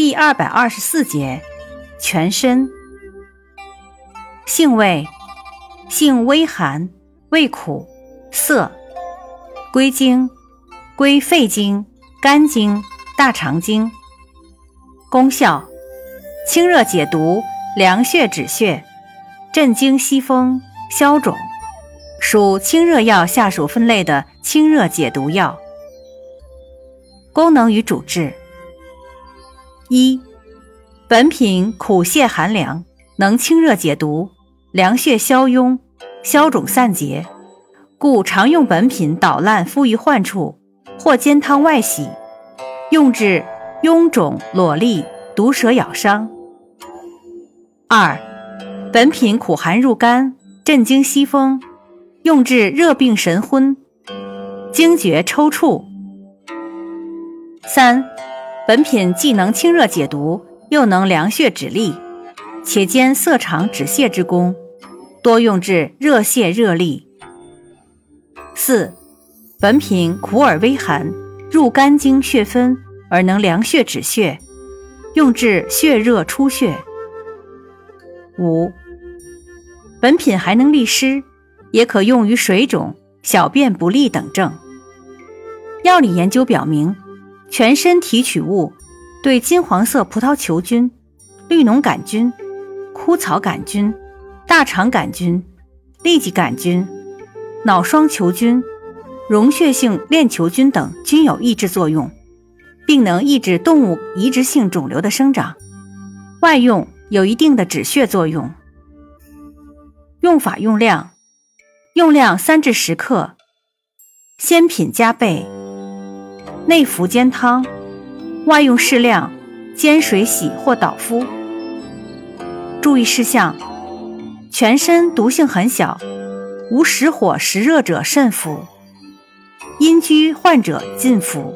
第二百二十四节，全身。性味，性微寒，味苦涩，归经，归肺经、肝经、大肠经。功效，清热解毒，凉血止血，镇惊息风，消肿，属清热药下属分类的清热解毒药。功能与主治。一，本品苦泻寒凉，能清热解毒、凉血消痈、消肿散结，故常用本品捣烂敷于患处，或煎汤外洗，用治痈肿、瘰痢、毒蛇咬伤。二，本品苦寒入肝，镇惊息风，用治热病神昏、惊厥抽搐。三。本品既能清热解毒，又能凉血止痢，且兼涩肠止泻之功，多用治热泻热痢。四，本品苦而微寒，入肝经血分而能凉血止血，用治血热出血。五，本品还能利湿，也可用于水肿、小便不利等症。药理研究表明。全身提取物对金黄色葡萄球菌、绿脓杆菌、枯草杆菌、大肠杆菌、痢疾杆菌、脑双球菌、溶血性链球菌等均有抑制作用，并能抑制动物移植性肿瘤的生长。外用有一定的止血作用。用法用量：用量三至十克，鲜品加倍。内服煎汤，外用适量，煎水洗或捣敷。注意事项：全身毒性很小，无实火实热者慎服，阴虚患者禁服。